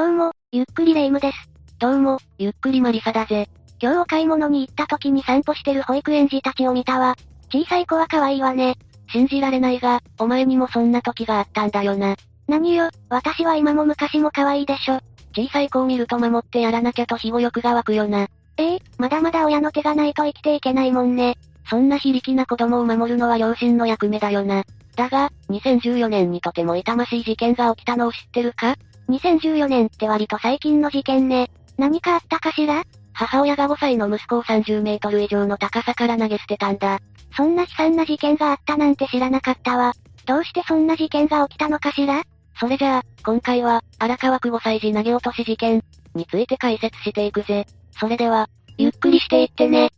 どうも、ゆっくりレ夢ムです。どうも、ゆっくりマリサだぜ。今日お買い物に行った時に散歩してる保育園児たちを見たわ。小さい子は可愛いわね。信じられないが、お前にもそんな時があったんだよな。何よ、私は今も昔も可愛いでしょ。小さい子を見ると守ってやらなきゃと庇護欲が湧くよな。ええまだまだ親の手がないと生きていけないもんね。そんな非力な子供を守るのは両親の役目だよな。だが、2014年にとても痛ましい事件が起きたのを知ってるか？?2014 年って割と最近の事件ね。何かあったかしら？母親が5歳の息子を30メートル以上の高さから投げ捨てたんだ。そんな悲惨な事件があったなんて知らなかったわ。どうしてそんな事件が起きたのかしら？それじゃあ、今回は、荒川区5歳児投げ落とし事件について解説していくぜ。それでは、ゆっくりしていってね。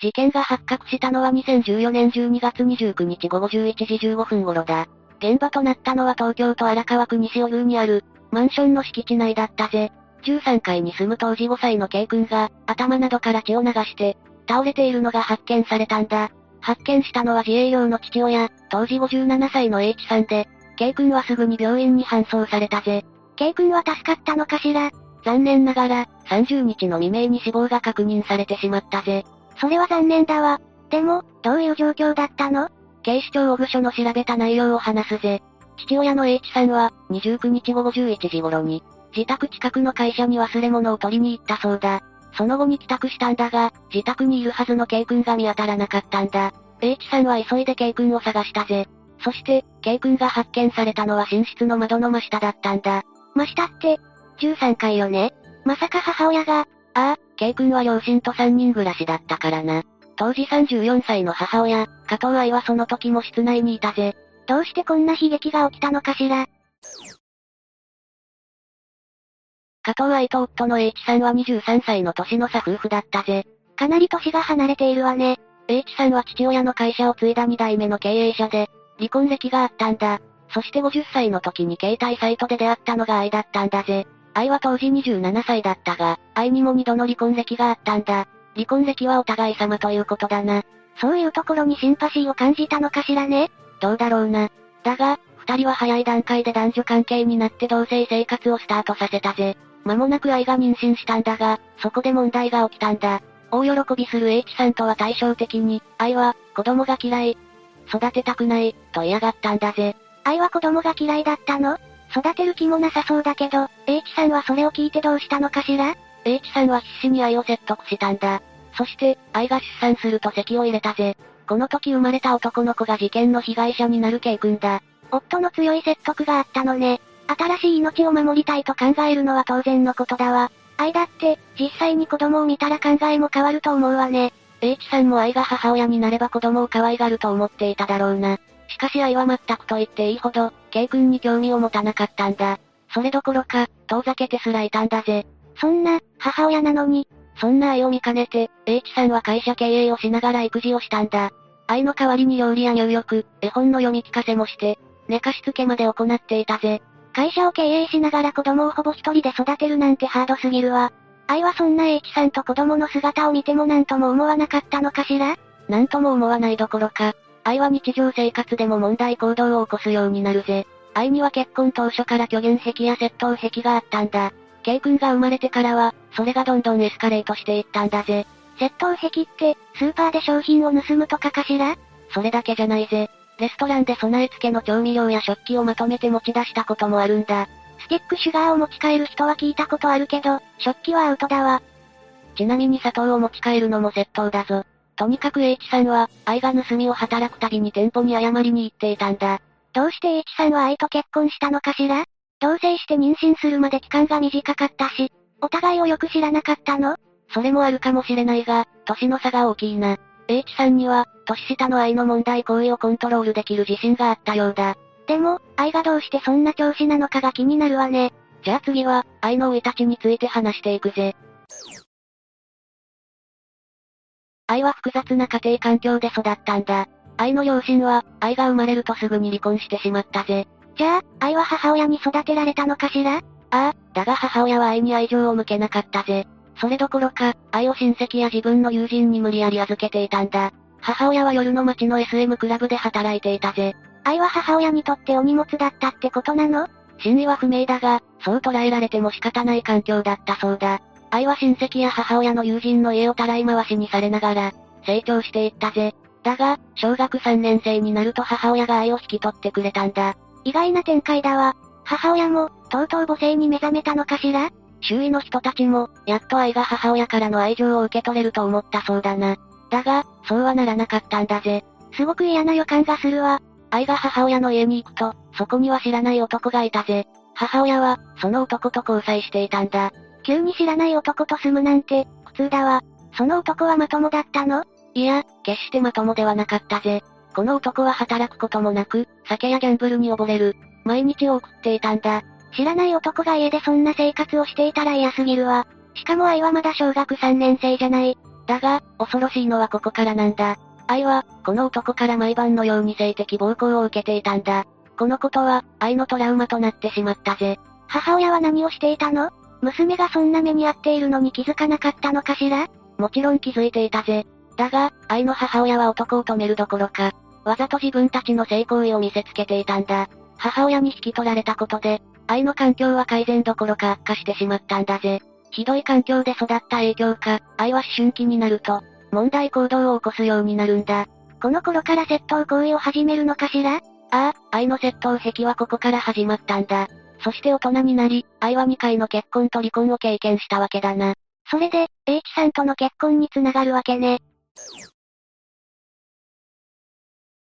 事件が発覚したのは2014年12月29日午後11時15分頃だ。現場となったのは東京都荒川区西尾流にある、マンションの敷地内だったぜ。13階に住む当時5歳の K 君が、頭などから血を流して、倒れているのが発見されたんだ。発見したのは自営業の父親、当時57歳の H さんで、K 君はすぐに病院に搬送されたぜ。K 君は助かったのかしら？残念ながら、30日の未明に死亡が確認されてしまったぜ。それは残念だわ。でも、どういう状況だったの？警視庁小具署の調べた内容を話すぜ。父親の H さんは、29日午後11時頃に、自宅近くの会社に忘れ物を取りに行ったそうだ。その後に帰宅したんだが、自宅にいるはずの K 君が見当たらなかったんだ。H さんは急いで K 君を探したぜ。そして、K 君が発見されたのは寝室の窓の真下だったんだ。真下って、13階よねまさか母親が、ああ、K 君は両親と3人暮らしだったからな。当時34歳の母親、加藤愛はその時も室内にいたぜ。どうしてこんな悲劇が起きたのかしら加藤愛と夫の H さんは23歳の年の差夫婦だったぜ。かなり年が離れているわね。H さんは父親の会社を継いだ2代目の経営者で、離婚歴があったんだ。そして50歳の時に携帯サイトで出会ったのが愛だったんだぜ。愛は当時27歳だったが、愛にも2度の離婚歴があったんだ。離婚歴はお互い様ということだな。そういうところにシンパシーを感じたのかしらねどうだろうな。だが、二人は早い段階で男女関係になって同棲生活をスタートさせたぜ。間もなく愛が妊娠したんだが、そこで問題が起きたんだ。大喜びする H さんとは対照的に、愛は、子供が嫌い。育てたくない、と嫌がったんだぜ。愛は子供が嫌いだったの？育てる気もなさそうだけど、H さんはそれを聞いてどうしたのかしら？?H さんは必死に愛を説得したんだ。そして、愛が出産すると席を入れたぜ。この時生まれた男の子が事件の被害者になる K 君だ。夫の強い説得があったのね。新しい命を守りたいと考えるのは当然のことだわ。愛だって、実際に子供を見たら考えも変わると思うわね。H さんも愛が母親になれば子供を可愛がると思っていただろうな。しかし愛は全くと言っていいほど、K 君に興味を持たなかったんだ。それどころか、遠ざけてすらいたんだぜ。そんな、母親なのに。そんな愛を見かねて、H さんは会社経営をしながら育児をしたんだ。愛の代わりに料理や入浴、絵本の読み聞かせもして、寝かしつけまで行っていたぜ。会社を経営しながら子供をほぼ一人で育てるなんてハードすぎるわ。愛はそんな H さんと子供の姿を見ても何とも思わなかったのかしら？何とも思わないどころか、愛は日常生活でも問題行動を起こすようになるぜ。愛には結婚当初から虚言癖や窃盗癖があったんだ。K 君が生まれてからは、それがどんどんエスカレートしていったんだぜ。窃盗癖って、スーパーで商品を盗むとかかしら？それだけじゃないぜ。レストランで備え付けの調味料や食器をまとめて持ち出したこともあるんだ。スティックシュガーを持ち帰る人は聞いたことあるけど、食器はアウトだわ。ちなみに砂糖を持ち帰るのも窃盗だぞ。とにかく H さんは、愛が盗みを働くたびに店舗に謝りに行っていたんだ。どうして H さんは愛と結婚したのかしら？同棲して妊娠するまで期間が短かったし、お互いをよく知らなかったの？それもあるかもしれないが、年の差が大きいな。H さんには、年下の愛の問題行為をコントロールできる自信があったようだ。でも、愛がどうしてそんな調子なのかが気になるわね。じゃあ次は、愛の生い立ちについて話していくぜ。愛は複雑な家庭環境で育ったんだ。愛の両親は、愛が生まれるとすぐに離婚してしまったぜ。じゃあ、愛は母親に育てられたのかしら？ああ、だが母親は愛に愛情を向けなかったぜ。それどころか、愛を親戚や自分の友人に無理やり預けていたんだ。母親は夜の街の SM クラブで働いていたぜ。愛は母親にとってお荷物だったってことなの？真意は不明だが、そう捉えられても仕方ない環境だったそうだ。愛は親戚や母親の友人の家をたらい回しにされながら、成長していったぜ。だが、小学3年生になると母親が愛を引き取ってくれたんだ。意外な展開だわ。母親も、とうとう母性に目覚めたのかしら？周囲の人たちも、やっと愛が母親からの愛情を受け取れると思ったそうだな。だが、そうはならなかったんだぜ。すごく嫌な予感がするわ。愛が母親の家に行くと、そこには知らない男がいたぜ。母親は、その男と交際していたんだ。急に知らない男と住むなんて、苦痛だわ。その男はまともだったの？いや、決してまともではなかったぜ。この男は働くこともなく、酒やギャンブルに溺れる、毎日を送っていたんだ。知らない男が家でそんな生活をしていたら嫌すぎるわ。しかも愛はまだ小学3年生じゃない。だが、恐ろしいのはここからなんだ。愛は、この男から毎晩のように性的暴行を受けていたんだ。このことは、愛のトラウマとなってしまったぜ。母親は何をしていたの？娘がそんな目に遭っているのに気づかなかったのかしら？もちろん気づいていたぜ。だが、愛の母親は男を止めるどころか、わざと自分たちの性行為を見せつけていたんだ。母親に引き取られたことで、愛の環境は改善どころか悪化してしまったんだぜ。ひどい環境で育った影響か、愛は思春期になると、問題行動を起こすようになるんだ。この頃から窃盗行為を始めるのかしら？ああ、愛の窃盗癖はここから始まったんだ。そして大人になり、愛は2回の結婚と離婚を経験したわけだな。それで、H さんとの結婚につながるわけね。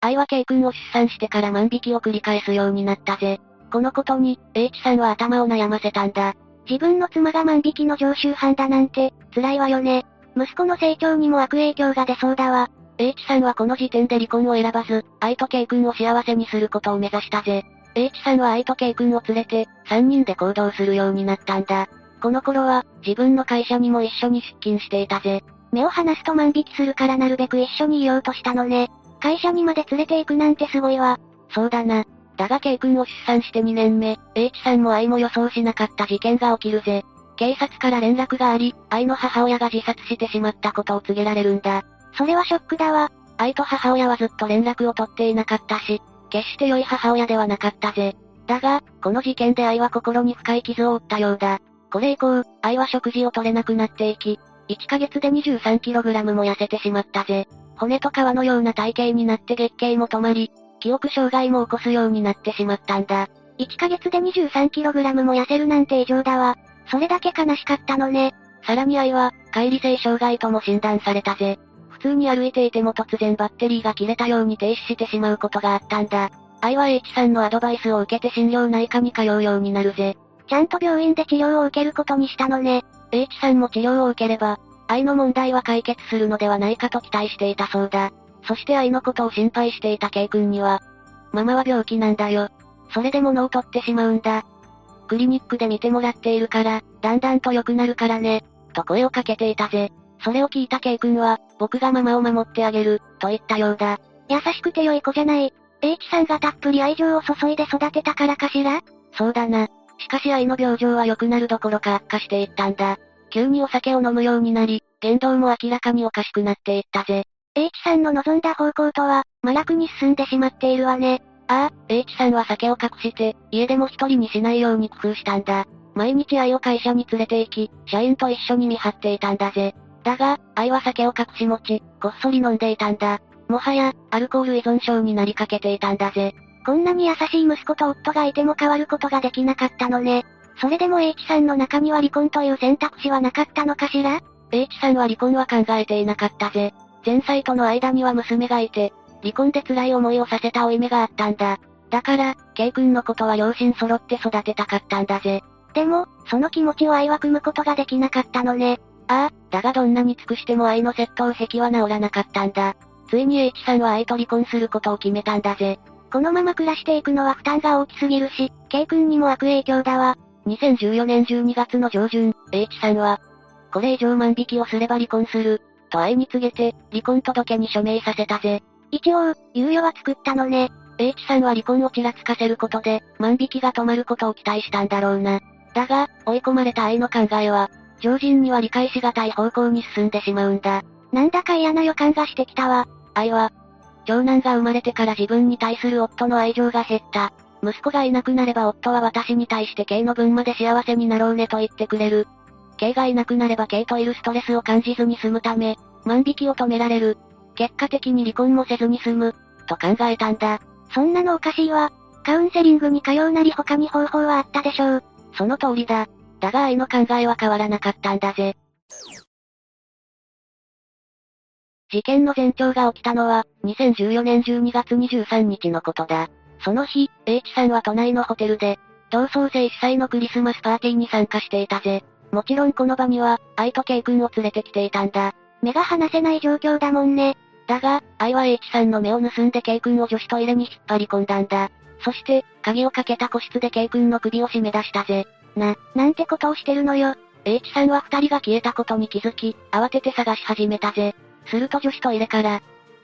愛は K 君を出産してから万引きを繰り返すようになったぜ。このことに、H さんは頭を悩ませたんだ。自分の妻が万引きの常習犯だなんて、辛いわよね。息子の成長にも悪影響が出そうだわ。H さんはこの時点で離婚を選ばず、愛と K 君を幸せにすることを目指したぜ。H さんは愛と K 君を連れて、3人で行動するようになったんだ。この頃は、自分の会社にも一緒に出勤していたぜ。目を離すと万引きするからなるべく一緒にいようとしたのね。会社にまで連れて行くなんてすごいわ。そうだな。だが K 君を出産して2年目、H さんも愛も予想しなかった事件が起きるぜ。警察から連絡があり、愛の母親が自殺してしまったことを告げられるんだ。それはショックだわ。愛と母親はずっと連絡を取っていなかったし、決して良い母親ではなかったぜ。だが、この事件で愛は心に深い傷を負ったようだ。これ以降、愛は食事を取れなくなっていき、1ヶ月で 23kg も痩せてしまったぜ。骨と皮のような体型になって月経も止まり、記憶障害も起こすようになってしまったんだ。1ヶ月で 23kg も痩せるなんて異常だわ。それだけ悲しかったのね。さらに愛は、乖離性障害とも診断されたぜ。普通に歩いていても突然バッテリーが切れたように停止してしまうことがあったんだ。愛は H さんのアドバイスを受けて心療内科に通うようになるぜ。ちゃんと病院で治療を受けることにしたのね。H さんも治療を受ければ、愛の問題は解決するのではないかと期待していたそうだ。そして愛のことを心配していた K 君には、ママは病気なんだよ。それで物を取ってしまうんだ。クリニックで見てもらっているから、だんだんと良くなるからね。と声をかけていたぜ。それを聞いた K 君は、僕がママを守ってあげる、と言ったようだ。優しくて良い子じゃない。H さんがたっぷり愛情を注いで育てたからかしら？そうだな。しかし愛の病状は良くなるどころか悪化していったんだ。急にお酒を飲むようになり、言動も明らかにおかしくなっていったぜ。H さんの望んだ方向とは、麻薬に進んでしまっているわね。ああ、H さんは酒を隠して、家でも一人にしないように工夫したんだ。毎日愛を会社に連れて行き、社員と一緒に見張っていたんだぜ。だが、愛は酒を隠し持ち、こっそり飲んでいたんだ。もはや、アルコール依存症になりかけていたんだぜ。こんなに優しい息子と夫がいても変わることができなかったのね。それでも H さんの中には離婚という選択肢はなかったのかしら ?H さんは離婚は考えていなかったぜ。前妻との間には娘がいて、離婚で辛い思いをさせた負い目があったんだ。だから、K 君のことは両親揃って育てたかったんだぜ。でも、その気持ちを愛は組むことができなかったのね。ああ、だがどんなに尽くしても愛の窃盗癖は治らなかったんだ。ついに H さんは愛と離婚することを決めたんだぜ。このまま暮らしていくのは負担が大きすぎるし、K 君にも悪影響だわ。2014年12月の上旬、H さんは、これ以上万引きをすれば離婚する、と愛に告げて、離婚届に署名させたぜ。一応、猶予は作ったのね。H さんは離婚をちらつかせることで、万引きが止まることを期待したんだろうな。だが、追い込まれた愛の考えは、常人には理解しがたい方向に進んでしまうんだ。なんだか嫌な予感がしてきたわ。愛は、長男が生まれてから自分に対する夫の愛情が減った。息子がいなくなれば夫は私に対して K の分まで幸せになろうねと言ってくれる。K がいなくなれば K といるストレスを感じずに済むため、万引きを止められる。結果的に離婚もせずに済む。と考えたんだ。そんなのおかしいわ。カウンセリングに通うなり他に方法はあったでしょう。その通りだ。だが愛の考えは変わらなかったんだぜ。事件の前兆が起きたのは、2014年12月23日のことだ。その日、H さんは都内のホテルで、同窓生主催のクリスマスパーティーに参加していたぜ。もちろんこの場には、愛と K 君を連れてきていたんだ。目が離せない状況だもんね。だが、愛は H さんの目を盗んで K 君を女子トイレに引っ張り込んだんだ。そして、鍵をかけた個室で K 君の首を絞め出したぜ。な、なんてことをしてるのよ。H さんは二人が消えたことに気づき、慌てて探し始めたぜ。すると女子トイレから、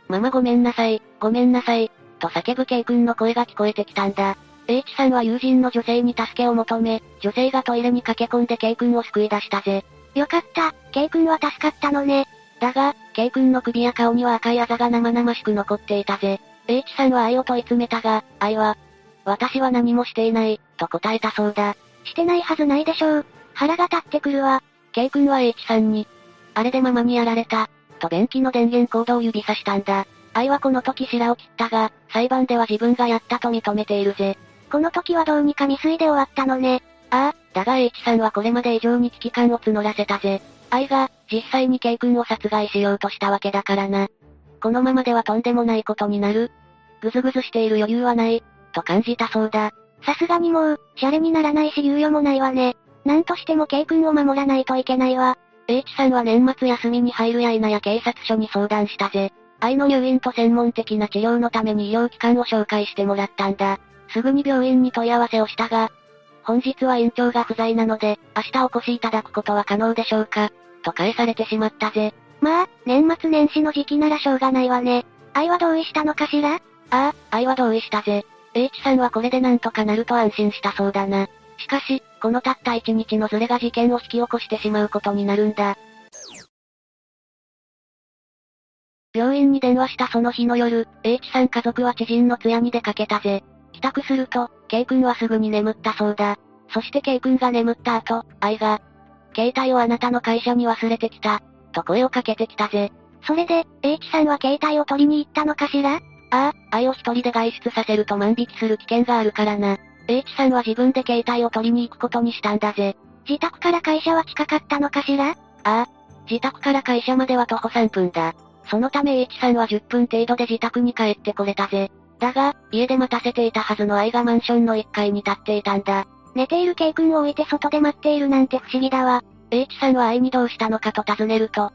ママごめんなさい、ごめんなさい、と叫ぶ K 君の声が聞こえてきたんだ。H さんは友人の女性に助けを求め、女性がトイレに駆け込んで K 君を救い出したぜ。よかった、K 君は助かったのね。だが、K 君の首や顔には赤いあざが生々しく残っていたぜ。H さんは愛を問い詰めたが、愛は、私は何もしていない、と答えたそうだ。してないはずないでしょう。腹が立ってくるわ。K 君は H さんに、あれでママにやられた、と便器の電源コードを指さしたんだ。愛はこの時白を切ったが、裁判では自分がやったと認めているぜ。この時はどうにか未遂で終わったのね。ああ、だが H さんはこれまで以上に危機感を募らせたぜ。愛が、実際に K 君を殺害しようとしたわけだからな。このままではとんでもないことになる。ぐずぐずしている余裕はない、と感じたそうだ。さすがにもう、シャレにならないし猶予もないわね。なんとしても K 君を守らないといけないわ。H さんは年末休みに入るや否や警察署に相談したぜ。愛の入院と専門的な治療のために医療機関を紹介してもらったんだ。すぐに病院に問い合わせをしたが、本日は院長が不在なので、明日お越しいただくことは可能でしょうかと返されてしまったぜ。まあ、年末年始の時期ならしょうがないわね。愛は同意したのかしら？ああ、愛は同意したぜ。H さんはこれでなんとかなると安心したそうだな。しかし、このたった一日のズレが事件を引き起こしてしまうことになるんだ。病院に電話したその日の夜、H さん家族は知人の通夜に出かけたぜ。帰宅すると、K 君はすぐに眠ったそうだ。そして K 君が眠った後、愛が、携帯をあなたの会社に忘れてきた、と声をかけてきたぜ。それで、H さんは携帯を取りに行ったのかしら？ああ、愛を一人で外出させると万引きする危険があるからな。H さんは自分で携帯を取りに行くことにしたんだぜ。自宅から会社は近かったのかしら？ああ、自宅から会社までは徒歩3分だ。そのため H さんは10分程度で自宅に帰ってこれたぜ。だが、家で待たせていたはずの愛がマンションの1階に立っていたんだ。寝ている K 君を置いて外で待っているなんて不思議だわ。H さんは愛にどうしたのかと尋ねると、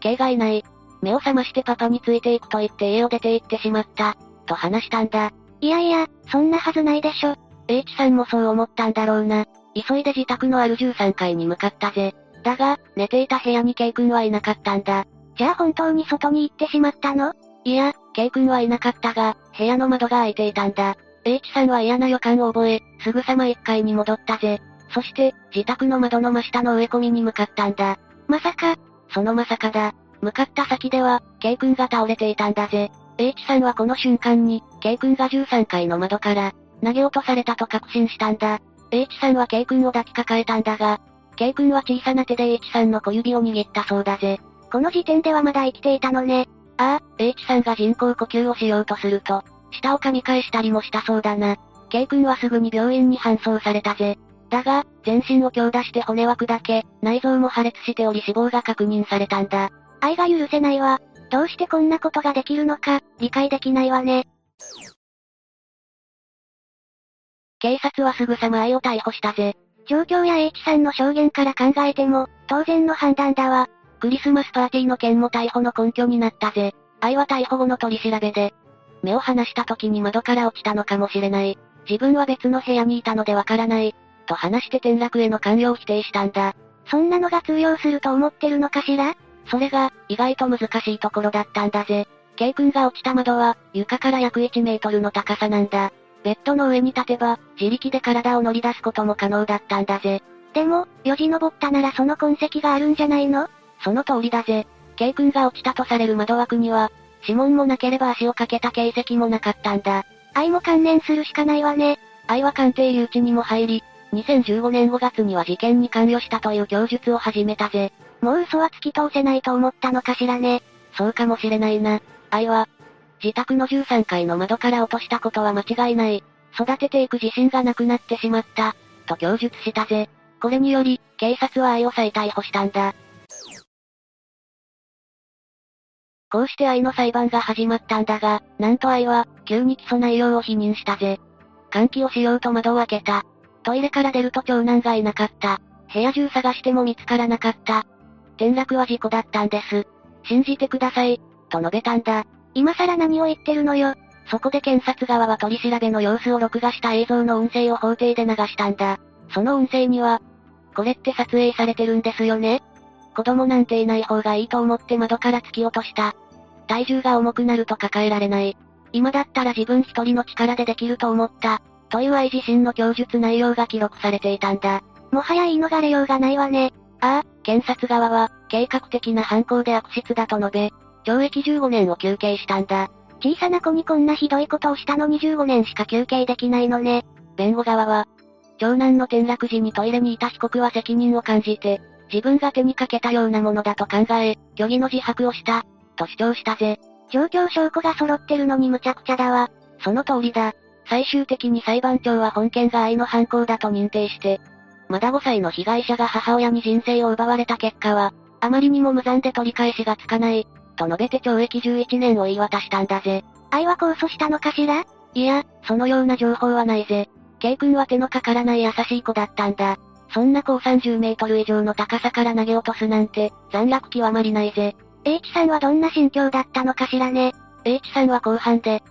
K がいない。目を覚ましてパパについていくと言って家を出て行ってしまった。と話したんだ。いやいや、そんなはずないでしょ。H さんもそう思ったんだろうな。急いで自宅のある13階に向かったぜ。だが、寝ていた部屋に K 君はいなかったんだ。じゃあ本当に外に行ってしまったの？いや、K 君はいなかったが、部屋の窓が開いていたんだ。H さんは嫌な予感を覚え、すぐさま1階に戻ったぜ。そして、自宅の窓の真下の植え込みに向かったんだ。まさか、そのまさかだ。向かった先では、K 君が倒れていたんだぜ。H さんはこの瞬間に、K 君が13階の窓から、投げ落とされたと確信したんだ。H さんは K 君を抱きかかえたんだが、K 君は小さな手で H さんの小指を握ったそうだぜ。この時点ではまだ生きていたのね。ああ、H さんが人工呼吸をしようとすると、舌を噛み返したりもしたそうだな。K 君はすぐに病院に搬送されたぜ。だが、全身を強打して骨は砕け、内臓も破裂しており死亡が確認されたんだ。愛が許せないわ。どうしてこんなことができるのか、理解できないわね。警察はすぐさま愛を逮捕したぜ。状況や H さんの証言から考えても、当然の判断だわ。クリスマスパーティーの件も逮捕の根拠になったぜ。愛は逮捕後の取り調べで、目を離した時に窓から落ちたのかもしれない。自分は別の部屋にいたのでわからない。と話して転落への関与を否定したんだ。そんなのが通用すると思ってるのかしら？それが、意外と難しいところだったんだぜ。K 君が落ちた窓は、床から約1メートルの高さなんだ。ベッドの上に立てば、自力で体を乗り出すことも可能だったんだぜ。でも、よじ登ったならその痕跡があるんじゃないの？その通りだぜ。K 君が落ちたとされる窓枠には、指紋もなければ足をかけた形跡もなかったんだ。愛も関連するしかないわね。愛は鑑定留置にも入り、2015年5月には事件に関与したという供述を始めたぜ。もう嘘は突き通せないと思ったのかしらね。そうかもしれないな。愛は、自宅の13階の窓から落としたことは間違いない。育てていく自信がなくなってしまった。と供述したぜ。これにより、警察は愛を再逮捕したんだ。こうして愛の裁判が始まったんだが、なんと愛は、急に起訴内容を否認したぜ。換気をしようと窓を開けた。トイレから出ると長男がいなかった。部屋中探しても見つからなかった。転落は事故だったんです。信じてください、と述べたんだ。今更何を言ってるのよ。そこで検察側は取り調べの様子を録画した映像の音声を法廷で流したんだ。その音声には、これって撮影されてるんですよね子供なんていない方がいいと思って窓から突き落とした。体重が重くなると抱えられない。今だったら自分一人の力でできると思った。という愛自身の供述内容が記録されていたんだ。もはや言い逃れようがないわね。ああ、検察側は、計画的な犯行で悪質だと述べ、懲役15年を求刑したんだ。小さな子にこんなひどいことをしたのに15年しか求刑できないのね。弁護側は、長男の転落時にトイレにいた被告は責任を感じて、自分が手にかけたようなものだと考え、虚偽の自白をした、と主張したぜ。状況証拠が揃ってるのに無茶苦茶だわ。その通りだ。最終的に裁判長は本件が愛の犯行だと認定して、まだ5歳の被害者が母親に人生を奪われた結果は、あまりにも無残で取り返しがつかない、と述べて懲役11年を言い渡したんだぜ。愛は控訴したのかしら？いや、そのような情報はないぜ。K 君は手のかからない優しい子だったんだ。そんな高30メートル以上の高さから投げ落とすなんて、残虐極まりないぜ。H さんはどんな心境だったのかしらね。H さんは後半で、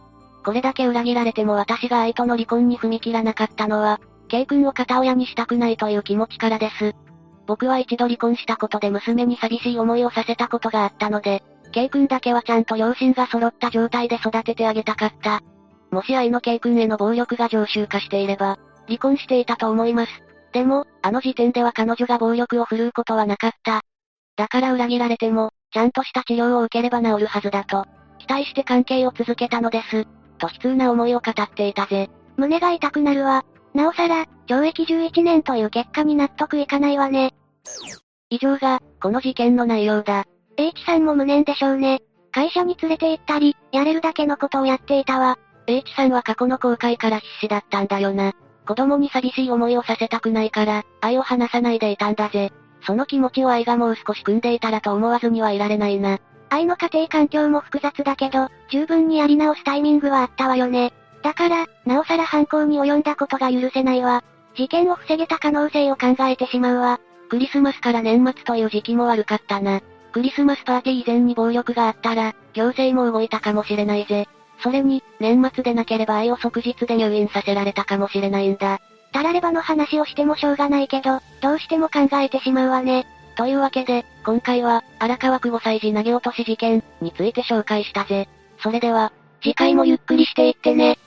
これだけ裏切られても私が愛との離婚に踏み切らなかったのは、K 君を片親にしたくないという気持ちからです。僕は一度離婚したことで娘に寂しい思いをさせたことがあったので、K 君だけはちゃんと両親が揃った状態で育ててあげたかった。もし愛の K 君への暴力が常習化していれば、離婚していたと思います。でも、あの時点では彼女が暴力を振るうことはなかった。だから裏切られても、ちゃんとした治療を受ければ治るはずだと、期待して関係を続けたのです。と悲痛な思いを語っていたぜ。胸が痛くなるわ。なおさら、懲役11年という結果に納得いかないわね。以上が、この事件の内容だ。H さんも無念でしょうね。会社に連れて行ったり、やれるだけのことをやっていたわ。H さんは過去の後悔から必死だったんだよな。子供に寂しい思いをさせたくないから、愛を離さないでいたんだぜ。その気持ちを愛がもう少し組んでいたらと思わずにはいられないな。愛の家庭環境も複雑だけど、十分にやり直すタイミングはあったわよね。だから、なおさら犯行に及んだことが許せないわ。事件を防げた可能性を考えてしまうわ。クリスマスから年末という時期も悪かったな。クリスマスパーティー以前に暴力があったら、行政も動いたかもしれないぜ。それに、年末でなければ愛を即日で入院させられたかもしれないんだ。たらればの話をしてもしょうがないけど、どうしても考えてしまうわね。というわけで、今回は、荒川区5歳児投げ落とし事件について紹介したぜ。それでは、次回もゆっくりしていってね。